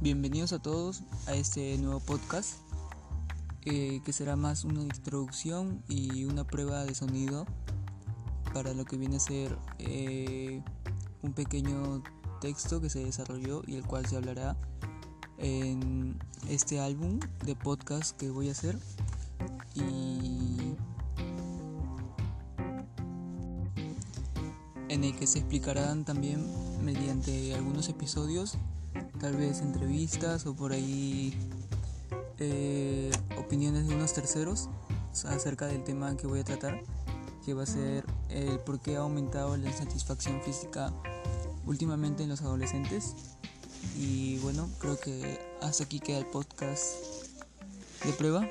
Bienvenidos a todos a este nuevo podcast eh, que será más una introducción y una prueba de sonido para lo que viene a ser eh, un pequeño texto que se desarrolló y el cual se hablará en este álbum de podcast que voy a hacer. Y en el que se explicarán también mediante algunos episodios tal vez entrevistas o por ahí eh, opiniones de unos terceros acerca del tema que voy a tratar, que va a ser el por qué ha aumentado la insatisfacción física últimamente en los adolescentes. Y bueno, creo que hasta aquí queda el podcast de prueba.